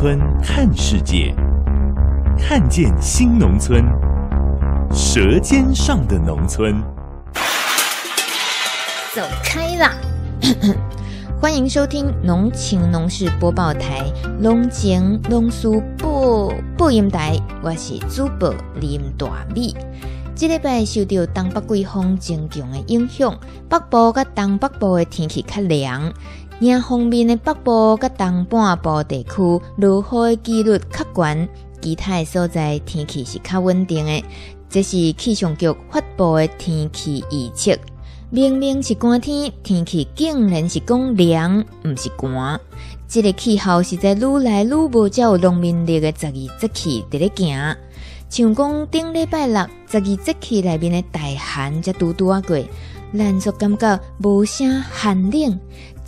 村看世界，看见新农村，舌尖上的农村。走开啦！欢迎收听农情农事播报台农情农事播播音台，我是主播林大米。这礼拜受到东北季风增强的影响，北部和东北部的天气较凉，另方面的北部甲东半部地区落雨的几率较悬，其他所在天气是较稳定的。这是气象局发布的天气预测。明明是寒天，天气竟然是讲凉，毋是寒。这个气候实在愈来愈无照农民历的十二节气伫咧行。像讲顶礼拜六十二节气内面的大寒才拄拄啊过，咱就感觉无啥寒冷。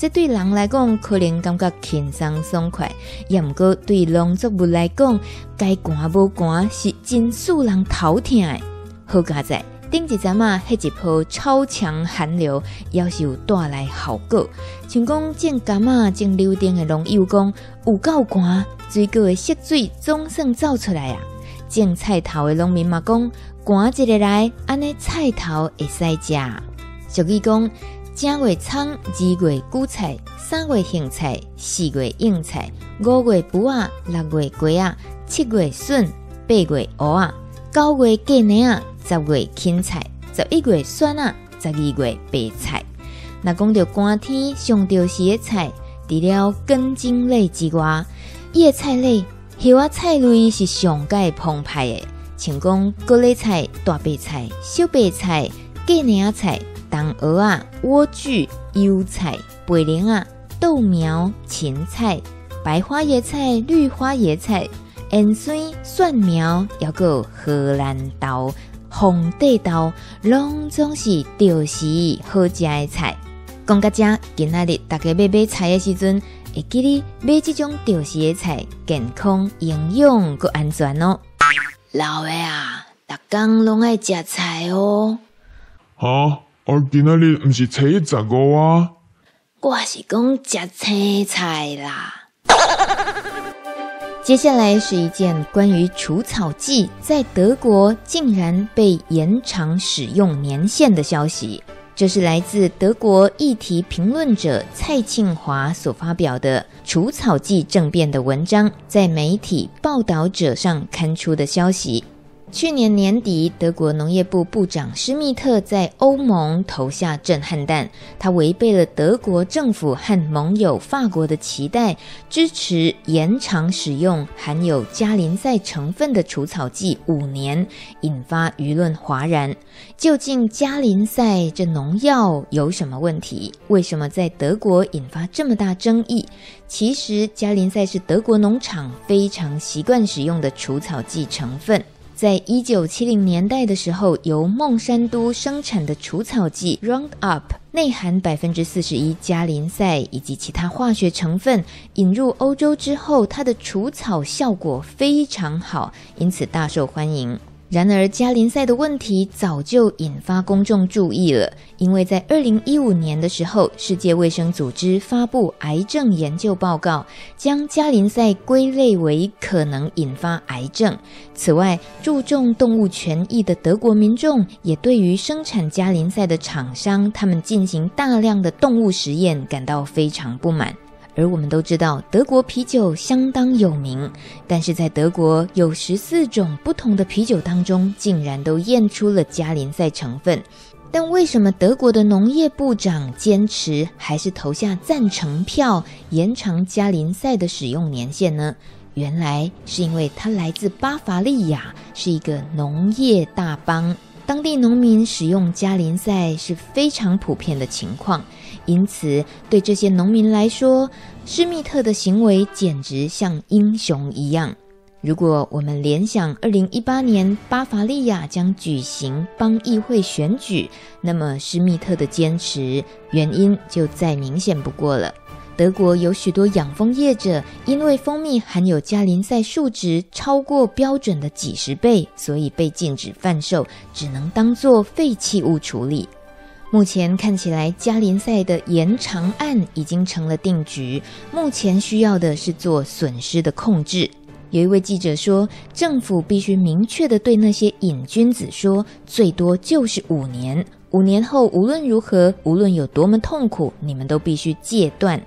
这对人来讲可能感觉轻松爽快，也毋过对农作物来讲，该寒无寒是真使人头疼的。好佳哉！顶一阵啊，迄一波超强寒流，要是有带来效果。像讲种柑仔、种柳丁的农友讲，有够寒，水果的色水总算走出来啊！种菜头的农民嘛讲，寒一日来，安尼菜头会使食。俗语讲，正月葱，二月韭菜，三月苋菜，四月应菜，五月卜仔，六月瓜仔，七月笋，八月芋仔，九月芥菜仔。十月芹菜，十一月蒜啊，十二月白菜。那讲到寒天上着时的菜，除了根茎类之外，叶菜类、叶啊菜类是上界澎湃的，像讲各类菜、大白菜、小白菜、芥菜菜、冬蚵啊、莴苣、油菜、白莲啊、豆苗、芹菜、白花椰菜、绿花椰菜、芫荽、蒜苗，还有荷兰豆。红地豆拢总是着时好食的菜。讲到这，今仔日大家要买菜的时阵，会记得买这种着时的菜，健康、营养佮安全哦。老的啊，逐工拢爱食菜哦。哈，我今仔日毋是初十五啊。我是讲食青菜啦。接下来是一件关于除草剂在德国竟然被延长使用年限的消息。这是来自德国议题评论者蔡庆华所发表的《除草剂政变》的文章，在媒体报道者上刊出的消息。去年年底，德国农业部部长施密特在欧盟投下震撼弹，他违背了德国政府和盟友法国的期待，支持延长使用含有加林赛成分的除草剂五年，引发舆论哗然。究竟加林赛这农药有什么问题？为什么在德国引发这么大争议？其实，加林赛是德国农场非常习惯使用的除草剂成分。在一九七零年代的时候，由孟山都生产的除草剂 Roundup 内含百分之四十一加林赛以及其他化学成分，引入欧洲之后，它的除草效果非常好，因此大受欢迎。然而，加林赛的问题早就引发公众注意了，因为在二零一五年的时候，世界卫生组织发布癌症研究报告，将加林赛归类为可能引发癌症。此外，注重动物权益的德国民众也对于生产加林赛的厂商，他们进行大量的动物实验感到非常不满。而我们都知道，德国啤酒相当有名，但是在德国有十四种不同的啤酒当中，竟然都验出了加林赛成分。但为什么德国的农业部长坚持还是投下赞成票，延长加林赛的使用年限呢？原来是因为他来自巴伐利亚，是一个农业大邦。当地农民使用加林赛是非常普遍的情况，因此对这些农民来说，施密特的行为简直像英雄一样。如果我们联想二零一八年巴伐利亚将举行邦议会选举，那么施密特的坚持原因就再明显不过了。德国有许多养蜂业者，因为蜂蜜含有加林赛数值超过标准的几十倍，所以被禁止贩售，只能当作废弃物处理。目前看起来，加林赛的延长案已经成了定局，目前需要的是做损失的控制。有一位记者说，政府必须明确的对那些瘾君子说，最多就是五年，五年后无论如何，无论有多么痛苦，你们都必须戒断。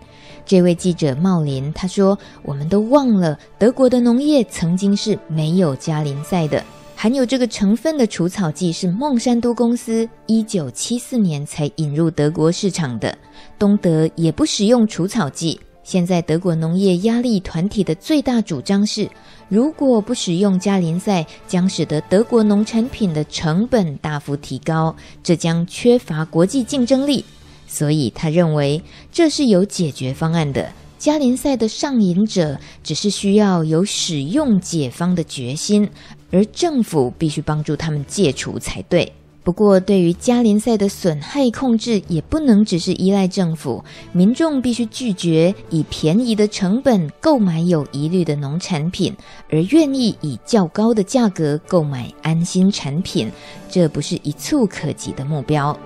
这位记者茂林他说：“我们都忘了，德国的农业曾经是没有加林赛的，含有这个成分的除草剂是孟山都公司一九七四年才引入德国市场的。东德也不使用除草剂。现在德国农业压力团体的最大主张是，如果不使用加林赛，将使得德国农产品的成本大幅提高，这将缺乏国际竞争力。”所以他认为这是有解决方案的。加林赛的上瘾者只是需要有使用解方的决心，而政府必须帮助他们戒除才对。不过，对于加林赛的损害控制，也不能只是依赖政府，民众必须拒绝以便宜的成本购买有疑虑的农产品，而愿意以较高的价格购买安心产品。这不是一蹴可及的目标。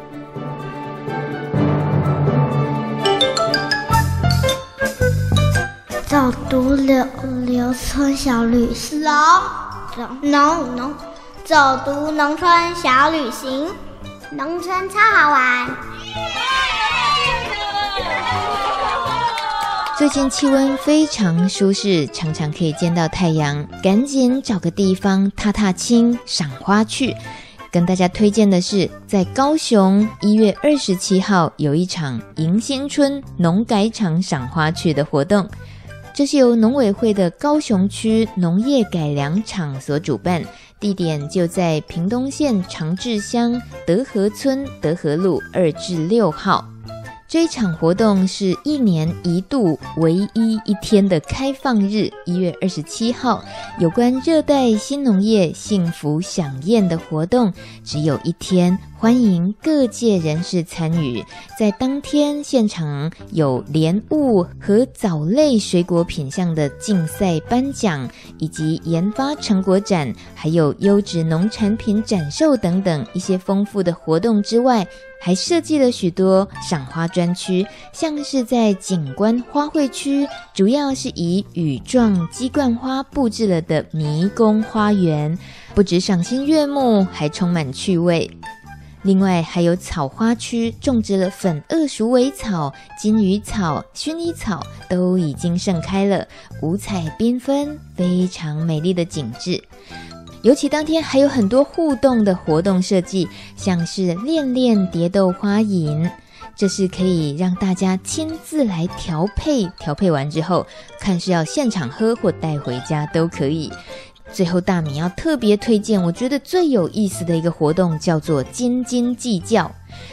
早读柳柳村小旅行，农农，走读农村小旅行，农村超好玩。最近气温非常舒适，常常可以见到太阳，赶紧找个地方踏踏青、赏花去。跟大家推荐的是，在高雄一月二十七号有一场迎新春农改场赏花去的活动。这是由农委会的高雄区农业改良场所主办，地点就在屏东县长治乡德和村德和路二至六号。这一场活动是一年一度唯一一天的开放日，一月二十七号，有关热带新农业幸福饗宴的活动，只有一天。欢迎各界人士参与，在当天现场有莲雾和藻类水果品相的竞赛颁奖，以及研发成果展，还有优质农产品展售等等一些丰富的活动之外，还设计了许多赏花专区，像是在景观花卉区，主要是以羽状鸡冠花布置了的迷宫花园，不止赏心悦目，还充满趣味。另外还有草花区，种植了粉萼鼠尾草、金鱼草、薰衣草，都已经盛开了，五彩缤纷，非常美丽的景致。尤其当天还有很多互动的活动设计，像是练练蝶豆花饮，这是可以让大家亲自来调配，调配完之后，看是要现场喝或带回家都可以。最后，大米要特别推荐，我觉得最有意思的一个活动叫做“斤斤计较”。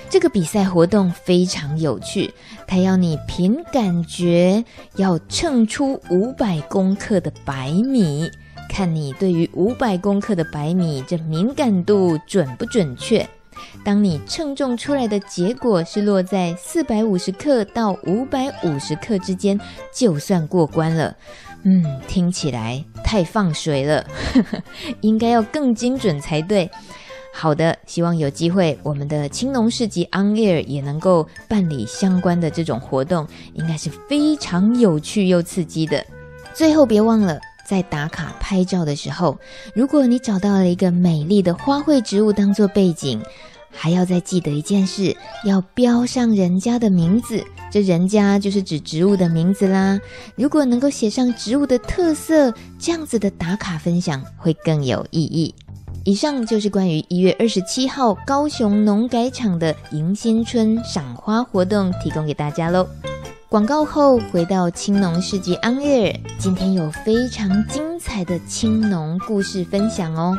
这个比赛活动非常有趣，它要你凭感觉要称出五百公克的白米，看你对于五百公克的白米这敏感度准不准确。当你称重出来的结果是落在四百五十克到五百五十克之间，就算过关了。嗯，听起来太放水了，应该要更精准才对。好的，希望有机会我们的青农市集 On Air 也能够办理相关的这种活动，应该是非常有趣又刺激的。最后别忘了，在打卡拍照的时候，如果你找到了一个美丽的花卉植物当做背景。还要再记得一件事，要标上人家的名字。这人家就是指植物的名字啦。如果能够写上植物的特色，这样子的打卡分享会更有意义。以上就是关于一月二十七号高雄农改场的迎新春赏花活动，提供给大家喽。广告后回到青农市集 On Air，今天有非常精彩的青农故事分享哦。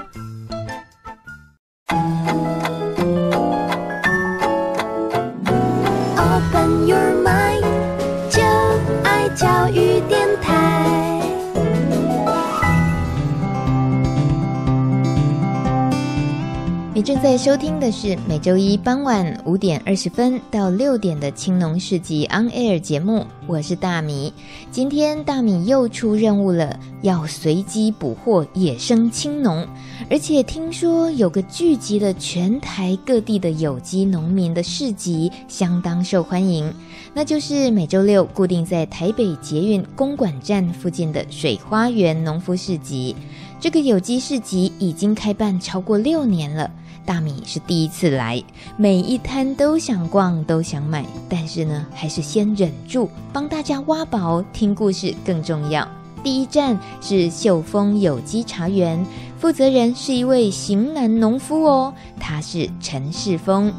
在收听的是每周一傍晚五点二十分到六点的青农市集 On Air 节目，我是大米。今天大米又出任务了，要随机捕获野生青农，而且听说有个聚集了全台各地的有机农民的市集，相当受欢迎。那就是每周六固定在台北捷运公馆站附近的水花园农夫市集。这个有机市集已经开办超过六年了。大米是第一次来，每一摊都想逛，都想买，但是呢，还是先忍住，帮大家挖宝，听故事更重要。第一站是秀峰有机茶园，负责人是一位型男农夫哦，他是陈世峰。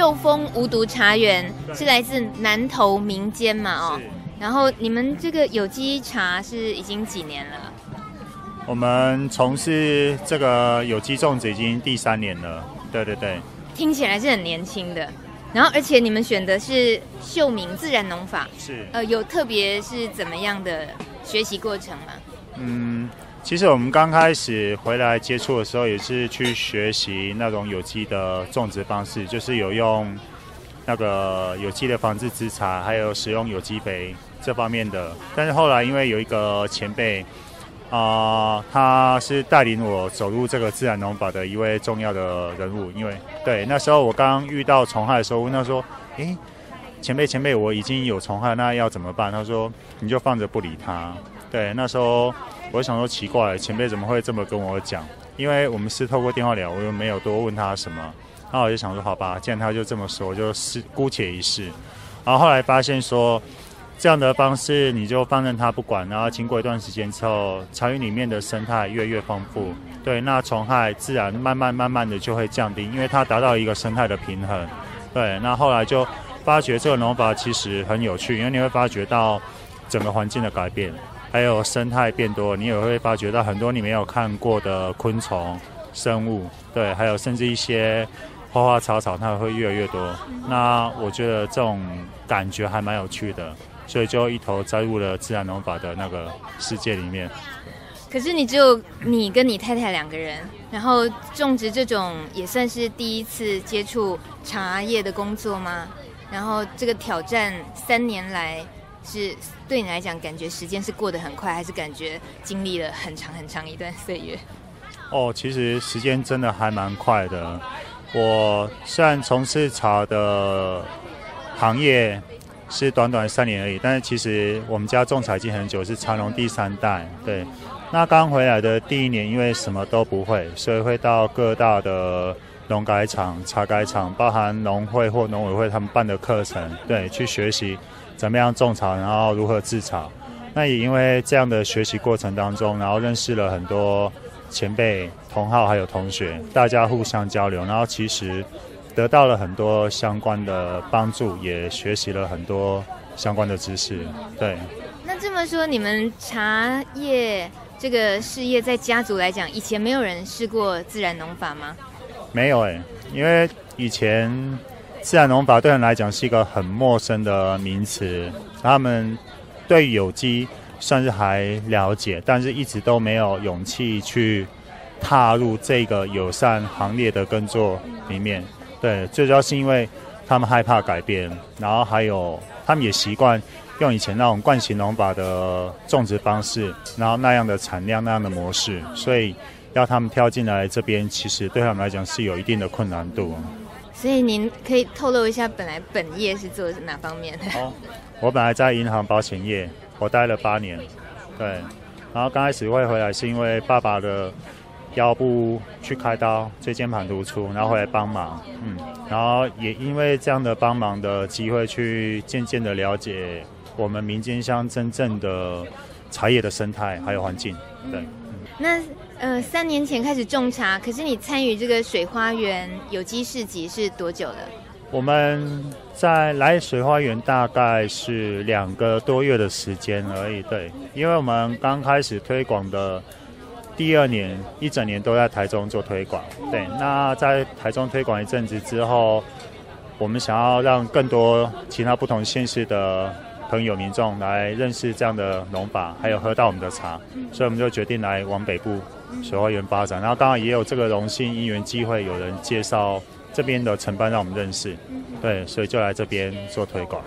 是秀峰无毒茶园，是来自南投民间嘛？哦。然后你们这个有机茶是已经几年了？我们从事这个有机种植已经第三年了。对对对，听起来是很年轻的。然后而且你们选的是秀明自然农法，是呃有特别是怎么样的学习过程吗？嗯，其实我们刚开始回来接触的时候，也是去学习那种有机的种植方式，就是有用那个有机的防治资材，还有使用有机肥。这方面的，但是后来因为有一个前辈，啊、他是带领我走入这个自然农法的一位重要的人物。因为对那时候我刚遇到虫害的时候，问他说：“诶，前辈前辈，我已经有虫害，那要怎么办？”他说：“你就放着不理他。”对，那时候我想说奇怪，前辈怎么会这么跟我讲？因为我们是透过电话聊，我又没有多问他什么。然后我就想说，好吧，既然他就这么说，就试姑且一试。然后后来发现说。这样的方式，你就放任他不管，然后经过一段时间之后，茶园里面的生态越越丰富，对，那虫害自然慢慢慢慢的就会降低，因为它达到一个生态的平衡，对，那后来就发觉这个农法其实很有趣，因为你会发觉到整个环境的改变，还有生态变多，你也会发觉到很多你没有看过的昆虫、生物，对，还有甚至一些花花草草，它会越来越多，那我觉得这种感觉还蛮有趣的。所以就一头栽入了自然农法的那个世界里面。可是你只有你跟你太太两个人，然后种植这种也算是第一次接触茶叶的工作吗？然后这个挑战三年来是对你来讲，感觉时间是过得很快，还是感觉经历了很长很长一段岁月？哦，其实时间真的还蛮快的。我虽然从事茶的行业。是短短三年而已，但是其实我们家种茶已经很久，是茶农第三代。对，那刚回来的第一年，因为什么都不会，所以会到各大的农改场、茶改场，包含农会或农委会他们办的课程，对，去学习怎么样种草，然后如何制茶。那也因为这样的学习过程当中，然后认识了很多前辈、同好还有同学，大家互相交流，然后其实。得到了很多相关的帮助，也学习了很多相关的知识。对，那这么说，你们茶叶这个事业在家族来讲，以前没有人试过自然农法吗？没有哎，因为以前自然农法对人来讲是一个很陌生的名词，他们对有机算是还了解，但是一直都没有勇气去踏入这个友善行列的耕作里面。对，最主要是因为他们害怕改变，然后还有他们也习惯用以前那种惯性农法的种植方式，然后那样的产量、那样的模式，所以要他们跳进来这边，其实对他们来讲是有一定的困难度。所以您可以透露一下，本来本业是做哪方面的？哦，我本来在银行保险业，我待了八年，对，然后刚开始会回来是因为爸爸的。腰部去开刀，椎间盘突出，然后回来帮忙，嗯，然后也因为这样的帮忙的机会，去渐渐的了解我们民间乡真正的茶叶的生态还有环境。对，嗯、那呃，三年前开始种茶，可是你参与这个水花园有机市集是多久了？我们在来水花园大概是两个多月的时间而已。对，因为我们刚开始推广的。第二年一整年都在台中做推广，对。那在台中推广一阵子之后，我们想要让更多其他不同县市的朋友民众来认识这样的农法，还有喝到我们的茶，所以我们就决定来往北部水花园发展。然后当然也有这个荣幸因缘机会，有人介绍这边的承办让我们认识，对，所以就来这边做推广。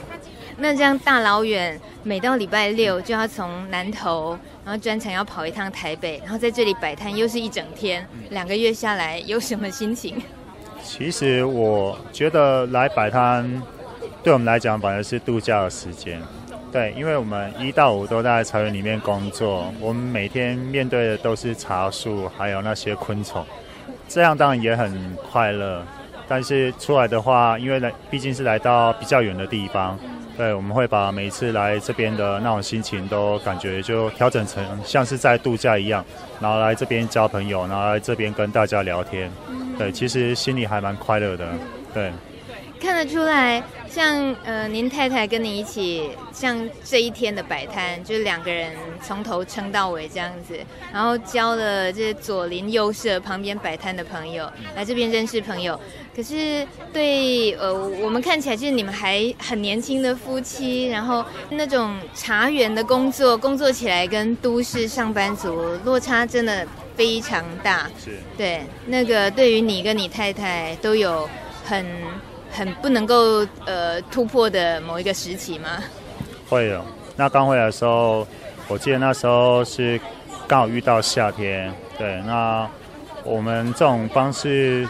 那这样大老远，每到礼拜六就要从南投，然后专程要跑一趟台北，然后在这里摆摊又是一整天，两个月下来有什么心情？其实我觉得来摆摊，对我们来讲反而是度假的时间。对，因为我们一到五都在茶园里面工作，我们每天面对的都是茶树，还有那些昆虫，这样当然也很快乐。但是出来的话，因为来毕竟是来到比较远的地方。对，我们会把每次来这边的那种心情都感觉就调整成像是在度假一样，然后来这边交朋友，然后来这边跟大家聊天。对，其实心里还蛮快乐的。对，看得出来，像呃您太太跟你一起，像这一天的摆摊，就是两个人从头撑到尾这样子，然后交了这左邻右舍旁边摆摊的朋友，来这边认识朋友。可是对呃，我们看起来就是你们还很年轻的夫妻，然后那种茶园的工作，工作起来跟都市上班族落差真的非常大。是，对，那个对于你跟你太太都有很很不能够呃突破的某一个时期吗？会有。那刚回来的时候，我记得那时候是刚好遇到夏天。对，那我们这种方式。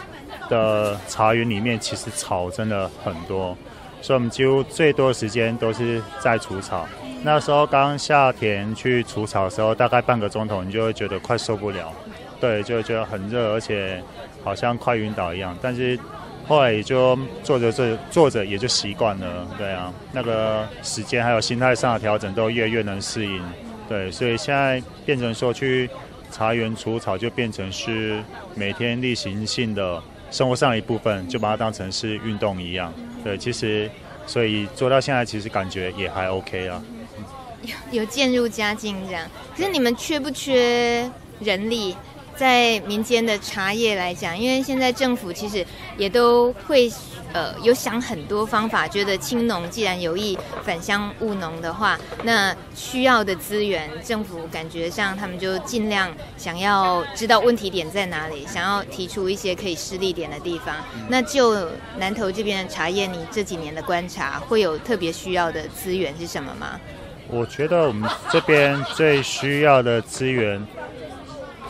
的茶园里面其实草真的很多，所以我们几乎最多的时间都是在除草。那时候刚下田去除草的时候，大概半个钟头，你就会觉得快受不了，对，就觉得很热，而且好像快晕倒一样。但是后来也就做着做做着也就习惯了，对啊，那个时间还有心态上的调整都越来越能适应，对，所以现在变成说去茶园除草就变成是每天例行性的。生活上的一部分，就把它当成是运动一样。对，其实所以做到现在，其实感觉也还 OK 啊。有有渐入佳境这样，可是你们缺不缺人力？在民间的茶叶来讲，因为现在政府其实也都会。呃，有想很多方法，觉得青农既然有意返乡务农的话，那需要的资源，政府感觉上他们就尽量想要知道问题点在哪里，想要提出一些可以施力点的地方。那就南投这边的茶叶，你这几年的观察，会有特别需要的资源是什么吗？我觉得我们这边最需要的资源，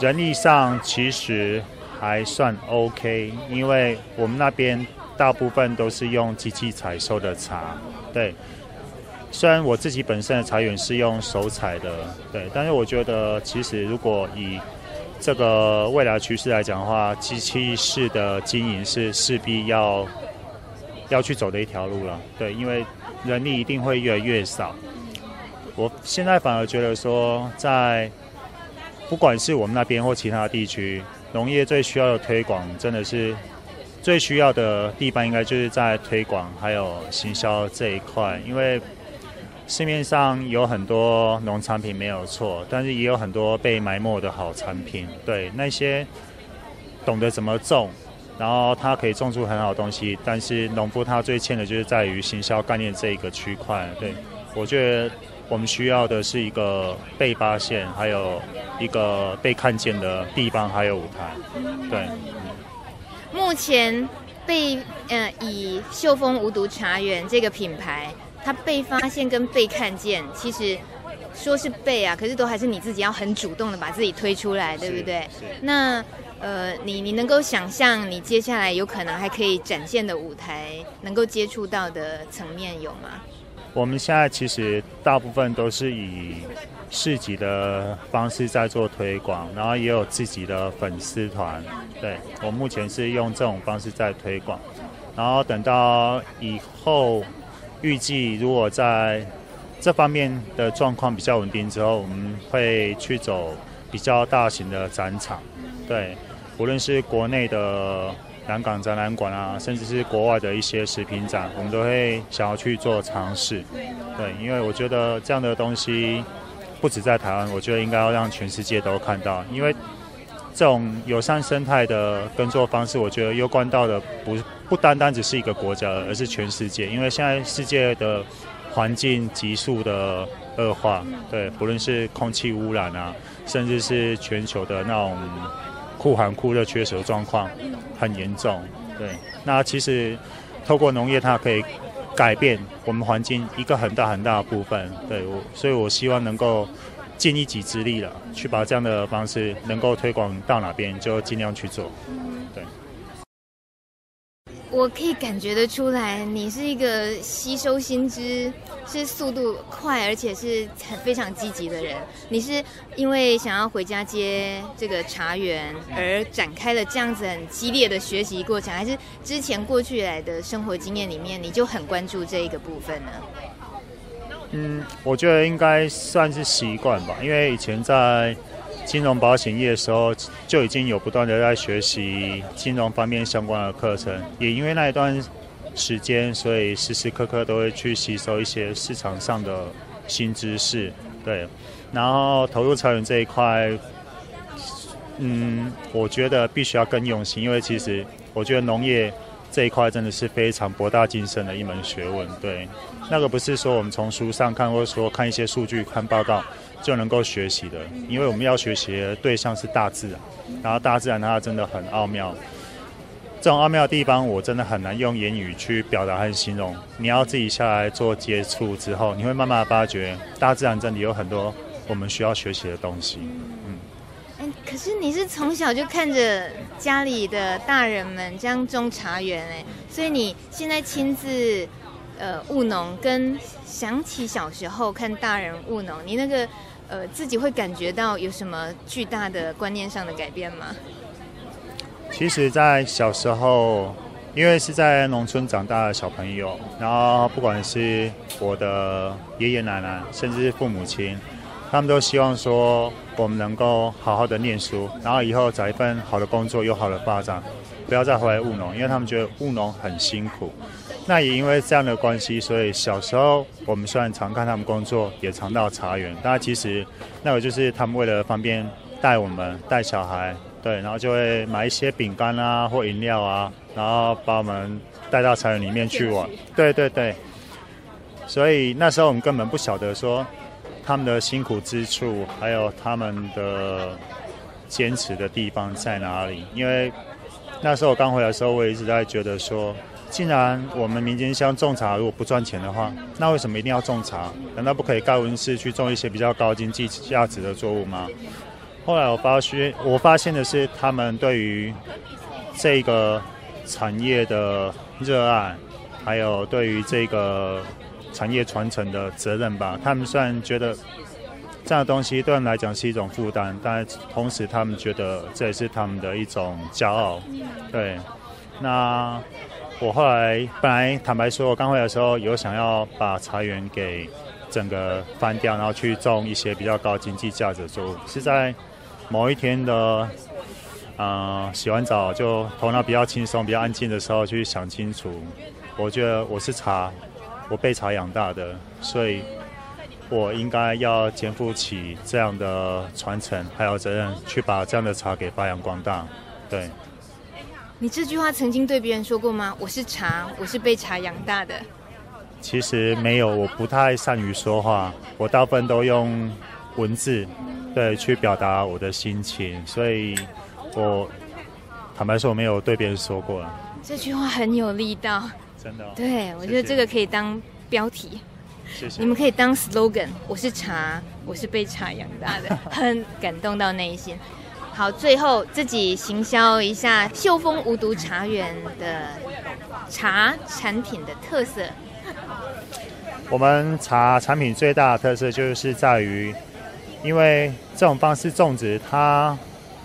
人力上其实还算 OK，因为我们那边。大部分都是用机器采收的茶，对。虽然我自己本身的茶园是用手采的，对，但是我觉得其实如果以这个未来趋势来讲的话，机器式的经营是势必要要去走的一条路了，对，因为人力一定会越来越少。我现在反而觉得说，在不管是我们那边或其他地区，农业最需要的推广真的是。最需要的地方应该就是在推广还有行销这一块，因为市面上有很多农产品没有错，但是也有很多被埋没的好产品。对，那些懂得怎么种，然后它可以种出很好的东西，但是农夫他最欠的就是在于行销概念这一个区块。对，我觉得我们需要的是一个被发现，还有一个被看见的地方，还有舞台。对。目前被呃以秀峰无毒茶园这个品牌，它被发现跟被看见，其实说是被啊，可是都还是你自己要很主动的把自己推出来，对不对？那呃，你你能够想象你接下来有可能还可以展现的舞台，能够接触到的层面有吗？我们现在其实大部分都是以市集的方式在做推广，然后也有自己的粉丝团。对，我目前是用这种方式在推广，然后等到以后预计如果在这方面的状况比较稳定之后，我们会去走比较大型的展场。对，无论是国内的。南港展览馆啊，甚至是国外的一些食品展，我们都会想要去做尝试。对，因为我觉得这样的东西不止在台湾，我觉得应该要让全世界都看到。因为这种友善生态的耕作方式，我觉得攸关到的不不单单只是一个国家，而是全世界。因为现在世界的环境急速的恶化，对，不论是空气污染啊，甚至是全球的那种酷寒酷热缺水的状况很严重，对。那其实透过农业，它可以改变我们环境一个很大很大的部分，对我，所以我希望能够尽一己之力了，去把这样的方式能够推广到哪边就尽量去做。我可以感觉得出来，你是一个吸收新知是速度快，而且是很非常积极的人。你是因为想要回家接这个茶园而展开了这样子很激烈的学习过程，还是之前过去来的生活经验里面你就很关注这一个部分呢？嗯，我觉得应该算是习惯吧，因为以前在。金融保险业的时候，就已经有不断的在学习金融方面相关的课程，也因为那一段时间，所以时时刻刻都会去吸收一些市场上的新知识。对，然后投入茶园这一块，嗯，我觉得必须要更用心，因为其实我觉得农业这一块真的是非常博大精深的一门学问。对，那个不是说我们从书上看，或者说看一些数据、看报告。就能够学习的，因为我们要学习的对象是大自然，然后大自然它真的很奥妙，这种奥妙的地方我真的很难用言语去表达和形容。你要自己下来做接触之后，你会慢慢发觉大自然真的有很多我们需要学习的东西。可是你是从小就看着家里的大人们这样种茶园哎，所以你现在亲自呃务农，跟想起小时候看大人务农，你那个。呃，自己会感觉到有什么巨大的观念上的改变吗？其实，在小时候，因为是在农村长大的小朋友，然后不管是我的爷爷奶奶，甚至是父母亲，他们都希望说我们能够好好的念书，然后以后找一份好的工作，有好的发展，不要再回来务农，因为他们觉得务农很辛苦。那也因为这样的关系，所以小时候我们虽然常看他们工作，也常到茶园，但其实那个就是他们为了方便带我们带小孩，对，然后就会买一些饼干啊或饮料啊，然后把我们带到茶园里面去玩。对对对，所以那时候我们根本不晓得说他们的辛苦之处，还有他们的坚持的地方在哪里。因为那时候我刚回来的时候，我一直在觉得说。既然我们民间乡种茶如果不赚钱的话，那为什么一定要种茶？难道不可以盖温室去种一些比较高经济价值的作物吗？后来我发现，我发现的是他们对于这个产业的热爱，还有对于这个产业传承的责任吧。他们虽然觉得这样的东西对他们来讲是一种负担，但同时他们觉得这也是他们的一种骄傲。对，那。我后来本来坦白说，我刚回来的时候有想要把茶园给整个翻掉，然后去种一些比较高经济价值的作物。是在某一天的，呃，洗完澡就头脑比较轻松、比较安静的时候去想清楚。我觉得我是茶，我被茶养大的，所以我应该要肩负起这样的传承还有责任，去把这样的茶给发扬光大。对。你这句话曾经对别人说过吗？我是茶，我是被茶养大的。其实没有，我不太善于说话，我大部分都用文字，对，去表达我的心情。所以，我坦白说，我没有对别人说过。这句话很有力道，真的哦。对，我觉得这个可以当标题。谢谢。你们可以当 slogan：我是茶，我是被茶养大的，很感动到内心。好，最后自己行销一下秀峰无毒茶园的茶产品的特色。我们茶产品最大的特色就是在于，因为这种方式种植，它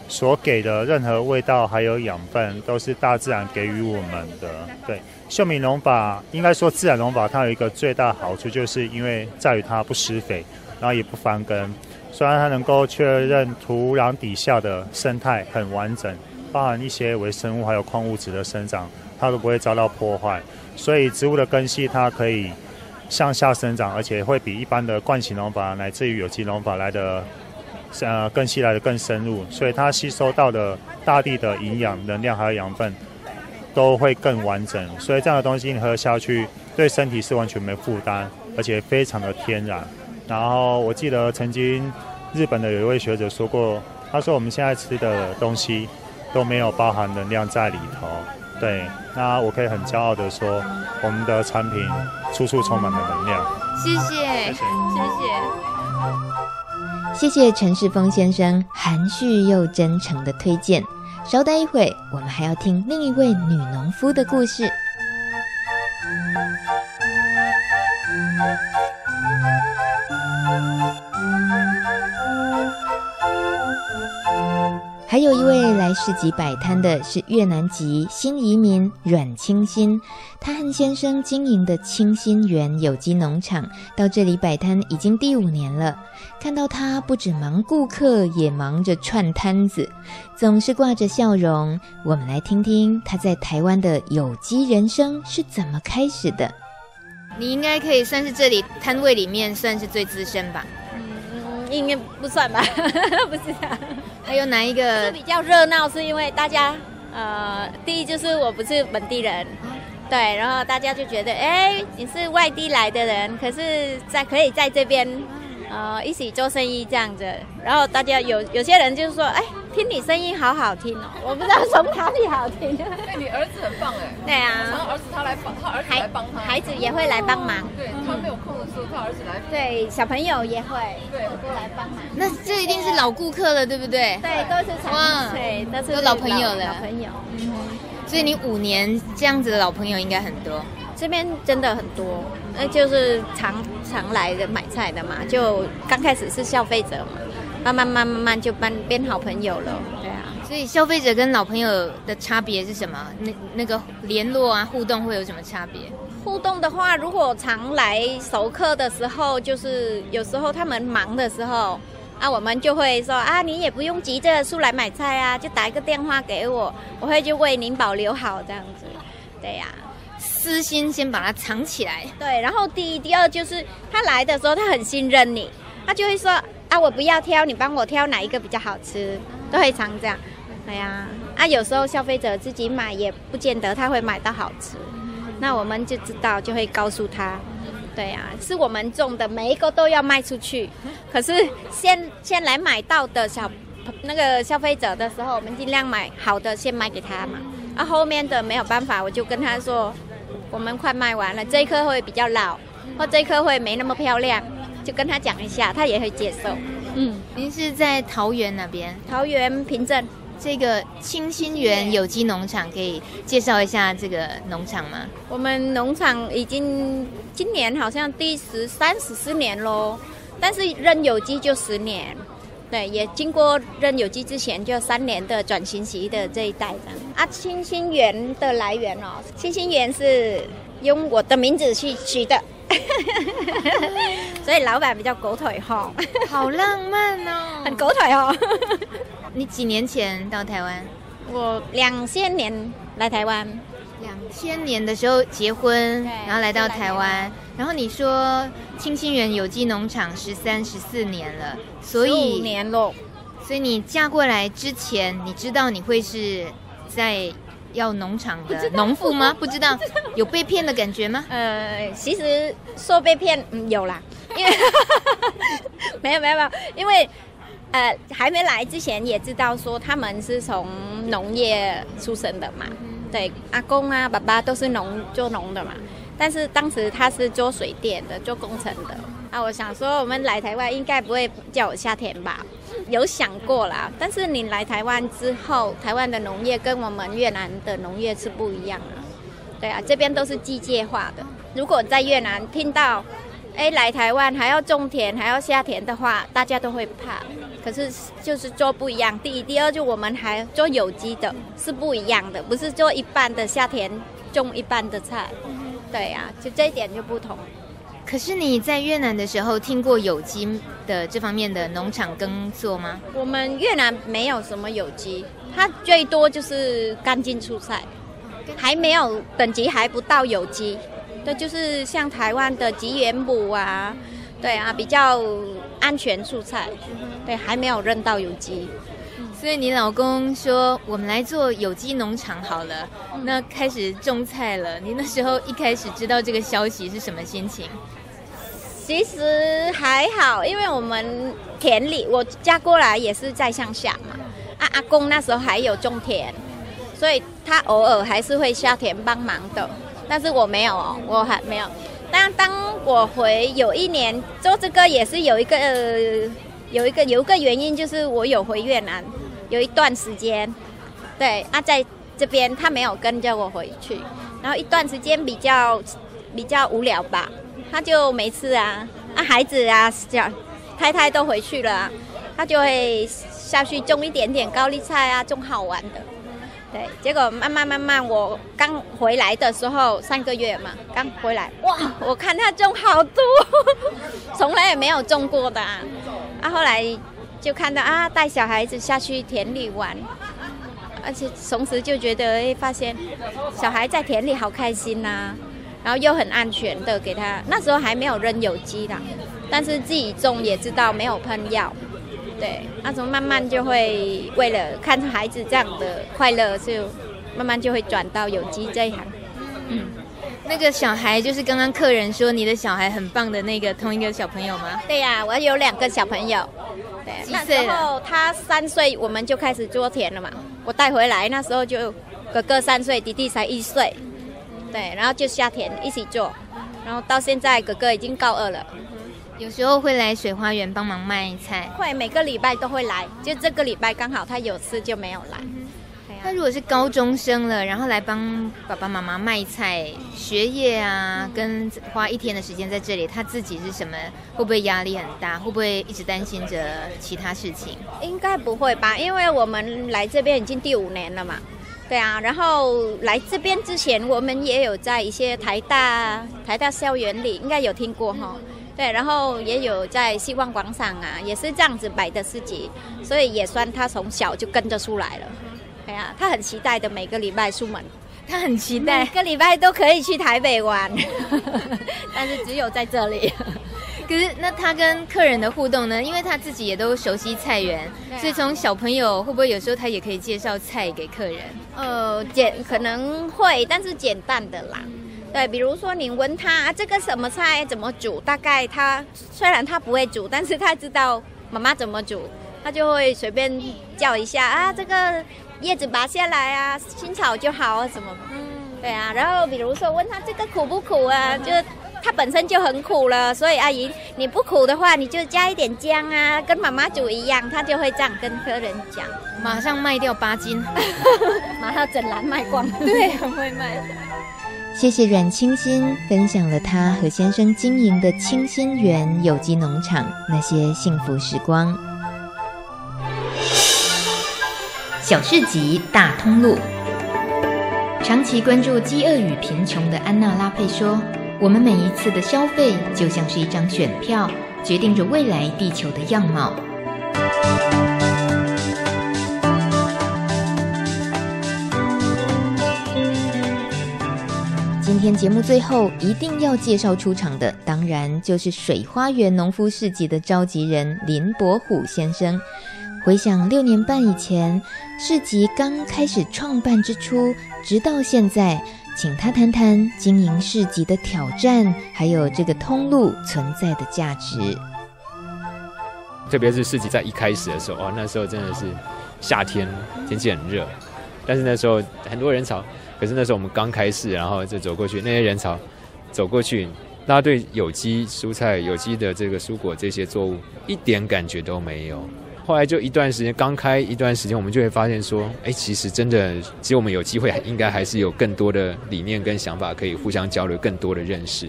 所给的任何味道还有养分，都是大自然给予我们的。对，秀明农法应该说自然农法，它有一个最大好处，就是因为在于它不施肥，然后也不翻耕。虽然它能够确认土壤底下的生态很完整，包含一些微生物还有矿物质的生长，它都不会遭到破坏。所以植物的根系它可以向下生长，而且会比一般的惯行农法乃至于有机农法来的，呃，根系来的更深入。所以它吸收到的大地的营养、能量还有养分都会更完整。所以这样的东西你喝下去，对身体是完全没负担。而且非常的天然。然后我记得曾经日本的有一位学者说过，他说我们现在吃的东西都没有包含能量在里头。对，那我可以很骄傲的说，我们的产品处处充满了能量。谢谢，谢谢，谢谢。谢谢陈世峰先生含蓄又真诚的推荐。稍待一会，我们还要听另一位女农夫的故事。还有一位来市集摆摊的是越南籍新移民阮清新，他和先生经营的清新园有机农场到这里摆摊已经第五年了。看到他不止忙顾客，也忙着串摊子，总是挂着笑容。我们来听听他在台湾的有机人生是怎么开始的。你应该可以算是这里摊位里面算是最资深吧？嗯，应该不算吧？不是啊。还有哪一个是比较热闹？是因为大家，呃，第一就是我不是本地人，对，然后大家就觉得，哎，你是外地来的人，可是在可以在这边。呃，一起做生意这样子，然后大家有有些人就是说，哎，听你声音好好听哦，我不知道从哪里好听。对，你儿子很棒哎。对啊。然后儿子他来帮，他儿子来帮他。孩子也会来帮忙。对，他没有空的时候，他儿子来。对，小朋友也会。对，都来帮忙。那这一定是老顾客了，对不对？对，都是常对，都是老朋友了。老朋友。嗯。所以你五年这样子的老朋友应该很多。这边真的很多，那就是常常来的买菜的嘛，就刚开始是消费者嘛，慢慢慢慢慢就变变好朋友了，对啊。所以消费者跟老朋友的差别是什么？那那个联络啊，互动会有什么差别？互动的话，如果常来熟客的时候，就是有时候他们忙的时候，啊，我们就会说啊，你也不用急着出来买菜啊，就打一个电话给我，我会就为您保留好这样子，对呀、啊。私心先把它藏起来，对。然后第一、第二就是他来的时候，他很信任你，他就会说啊，我不要挑，你帮我挑哪一个比较好吃，都会常这样。哎呀，啊，有时候消费者自己买也不见得他会买到好吃，那我们就知道，就会告诉他，对呀，是我们种的，每一个都要卖出去。可是先先来买到的小那个消费者的时候，我们尽量买好的先卖给他嘛。啊，后面的没有办法，我就跟他说。我们快卖完了，这一颗会比较老，或这一颗会没那么漂亮，就跟他讲一下，他也会接受。嗯，您是在桃园那边？桃园平镇这个清新园有机农场，可以介绍一下这个农场吗？我们农场已经今年好像第十三、十四年喽，但是认有机就十年。对，也经过任有机之前就三年的转型期的这一代的啊，清新园的来源哦，清新园是用我的名字去取的，所以老板比较狗腿哈，好浪漫哦，很狗腿哦。你几年前到台湾？我两千年来台湾。两千年的时候结婚，然后来到台湾。然后你说清新园有机农场十三、十四年了，所以五年喽。所以你嫁过来之前，你知道你会是在要农场的农妇吗？不知道，有被骗的感觉吗？呃，其实说被骗，嗯，有啦，因为 没有没有没有，因为呃还没来之前也知道说他们是从农业出生的嘛。对，阿公啊、爸爸都是农做农的嘛，但是当时他是做水电的，做工程的。啊，我想说我们来台湾应该不会叫我夏田吧？有想过啦，但是你来台湾之后，台湾的农业跟我们越南的农业是不一样的。对啊，这边都是机械化的。如果在越南听到，哎，来台湾还要种田，还要下田的话，大家都会怕。可是就是做不一样。第一、第二，就我们还做有机的，是不一样的，不是做一般的下田种一般的菜。对呀、啊，就这一点就不同。可是你在越南的时候听过有机的这方面的农场耕作吗？我们越南没有什么有机，它最多就是干净蔬菜，还没有等级还不到有机。对，就是像台湾的吉原母啊，对啊，比较安全蔬菜，对，还没有认到有机。所以你老公说我们来做有机农场好了，那开始种菜了。你那时候一开始知道这个消息是什么心情？其实还好，因为我们田里我嫁过来也是在乡下嘛。啊，阿公那时候还有种田，所以他偶尔还是会下田帮忙的。但是我没有哦，我还没有。但当我回有一年做这个，也是有一个、呃、有一个有一个原因，就是我有回越南有一段时间。对啊，在这边他没有跟着我回去，然后一段时间比较比较无聊吧。他就没事啊，啊孩子啊，小太太都回去了，他就会下去种一点点高丽菜啊，种好玩的。对，结果慢慢慢慢，我刚回来的时候三个月嘛，刚回来，哇，我看他种好多，从来也没有种过的啊。啊，后来就看到啊，带小孩子下去田里玩，而且同时就觉得，哎，发现小孩在田里好开心呐、啊。然后又很安全的给他，那时候还没有扔有机的，但是自己种也知道没有喷药，对，那时候慢慢就会为了看孩子这样的快乐，就慢慢就会转到有机这一行。嗯，那个小孩就是刚刚客人说你的小孩很棒的那个同一个小朋友吗？对呀、啊，我有两个小朋友，对，那时候他三岁，我们就开始做田了嘛，我带回来那时候就哥哥三岁，弟弟才一岁。对，然后就下田一起做，然后到现在哥哥已经高二了，有时候会来水花园帮忙卖菜，会每个礼拜都会来，就这个礼拜刚好他有事就没有来。他如果是高中生了，然后来帮爸爸妈妈卖菜，学业啊，跟花一天的时间在这里，他自己是什么？会不会压力很大？会不会一直担心着其他事情？应该不会吧，因为我们来这边已经第五年了嘛。对啊，然后来这边之前，我们也有在一些台大台大校园里，应该有听过哈。对，然后也有在希望广场啊，也是这样子摆的市集，所以也算他从小就跟着出来了。对啊，他很期待的每个礼拜出门，他很期待每个礼拜都可以去台北玩，但是只有在这里。可是，那他跟客人的互动呢？因为他自己也都熟悉菜园，啊、所以从小朋友会不会有时候他也可以介绍菜给客人？呃，简可能会，但是简单的啦。对，比如说你问他、啊、这个什么菜怎么煮，大概他虽然他不会煮，但是他知道妈妈怎么煮，他就会随便叫一下啊，这个叶子拔下来啊，清炒就好啊什么。嗯，对啊。然后比如说问他这个苦不苦啊，就。它本身就很苦了，所以阿姨你不苦的话，你就加一点姜啊，跟妈妈煮一样，他就会这样跟客人讲，马上卖掉八斤，马上整篮卖光，对，很会卖。谢谢阮清新分享了她和先生经营的清新园有机农场那些幸福时光。小市集大通路，长期关注饥饿与贫穷的安娜拉佩说。我们每一次的消费就像是一张选票，决定着未来地球的样貌。今天节目最后一定要介绍出场的，当然就是水花园农夫市集的召集人林伯虎先生。回想六年半以前，市集刚开始创办之初，直到现在。请他谈谈经营市集的挑战，还有这个通路存在的价值。特别是市集在一开始的时候，哇，那时候真的是夏天，天气很热，但是那时候很多人潮。可是那时候我们刚开市，然后就走过去，那些人潮走过去，大家对有机蔬菜、有机的这个蔬果这些作物一点感觉都没有。后来就一段时间，刚开一段时间，我们就会发现说，哎，其实真的，其实我们有机会，应该还是有更多的理念跟想法可以互相交流，更多的认识。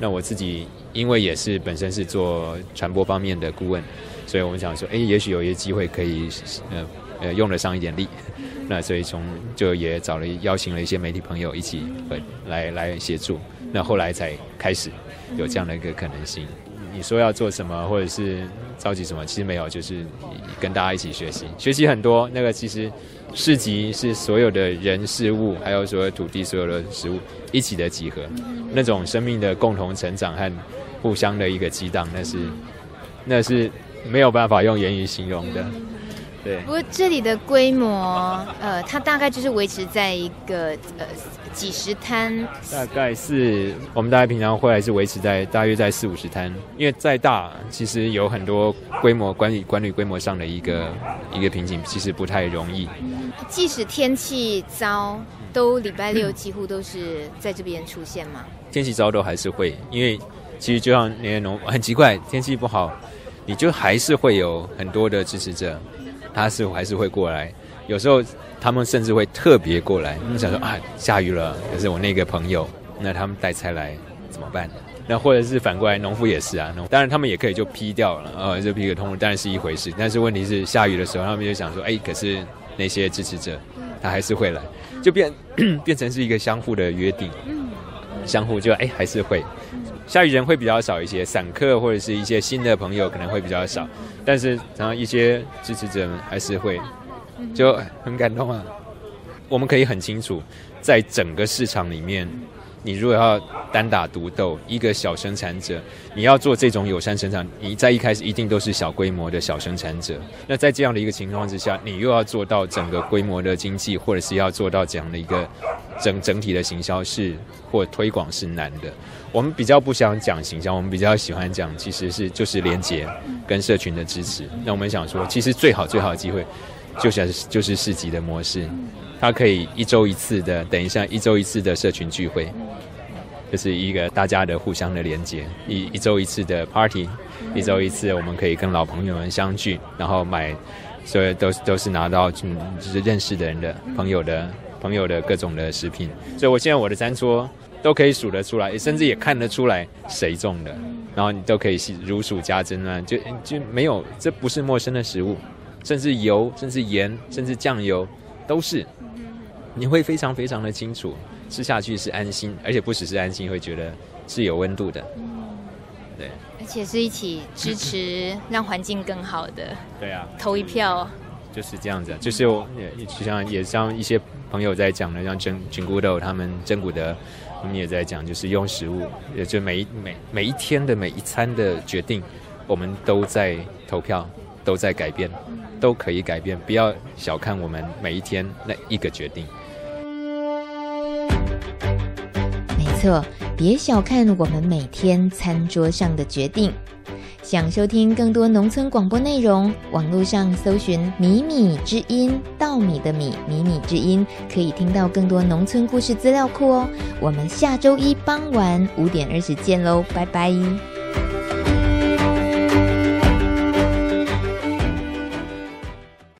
那我自己因为也是本身是做传播方面的顾问，所以我们想说，哎，也许有一些机会可以，呃呃，用得上一点力。那所以从就也找了邀请了一些媒体朋友一起来来协助。那后来才开始有这样的一个可能性。你说要做什么，或者是召集什么，其实没有，就是跟大家一起学习，学习很多。那个其实市集是所有的人事物，还有所有土地、所有的食物一起的集合，那种生命的共同成长和互相的一个激荡，那是那是没有办法用言语形容的。对。不过这里的规模，呃，它大概就是维持在一个呃几十摊。大概是我们大概平常会还是维持在大约在四五十摊，因为再大其实有很多规模管理管理规模上的一个一个瓶颈，其实不太容易。即使天气糟，都礼拜六几乎都是在这边出现嘛？天气糟都还是会，因为其实就像那些农很奇怪，天气不好，你就还是会有很多的支持者，他是还是会过来。有时候他们甚至会特别过来，想说啊，下雨了，可是我那个朋友，那他们带菜来怎么办？那或者是反过来，农夫也是啊，当然他们也可以就批掉了，呃，就批个通路，当然是一回事。但是问题是下雨的时候，他们就想说，哎，可是那些支持者他还是会来，就变 变成是一个相互的约定。相互就哎还是会，下雨人会比较少一些，散客或者是一些新的朋友可能会比较少，但是然后一些支持者们还是会，就很感动啊。我们可以很清楚，在整个市场里面，你如果要单打独斗，一个小生产者，你要做这种友善生产，你在一开始一定都是小规模的小生产者。那在这样的一个情况之下，你又要做到整个规模的经济，或者是要做到这样的一个。整整体的行销是或推广是难的，我们比较不想讲行销，我们比较喜欢讲其实是就是连接跟社群的支持。那我们想说，其实最好最好的机会，就是就是市集的模式，它可以一周一次的，等一下一周一次的社群聚会，就是一个大家的互相的连接，一一周一次的 party，一周一次我们可以跟老朋友们相聚，然后买，所以都都是拿到嗯就是认识的人的朋友的。朋友的各种的食品，所以我现在我的餐桌都可以数得出来，甚至也看得出来谁种的，然后你都可以如数家珍啊，就就没有，这不是陌生的食物，甚至油，甚至盐，甚至酱油都是，你会非常非常的清楚，吃下去是安心，而且不只是安心，会觉得是有温度的，对，而且是一起支持让环境更好的，对啊，投一票。就是这样子，就是我也就像也像一些朋友在讲的，像真真骨豆他们真古德，我们也在讲，就是用食物，也就每一每每一天的每一餐的决定，我们都在投票，都在改变，都可以改变，不要小看我们每一天那一个决定。没错，别小看我们每天餐桌上的决定。想收听更多农村广播内容，网络上搜寻“米米之音”，稻米的米，米米之音，可以听到更多农村故事资料库哦。我们下周一傍晚五点二十见喽，拜拜。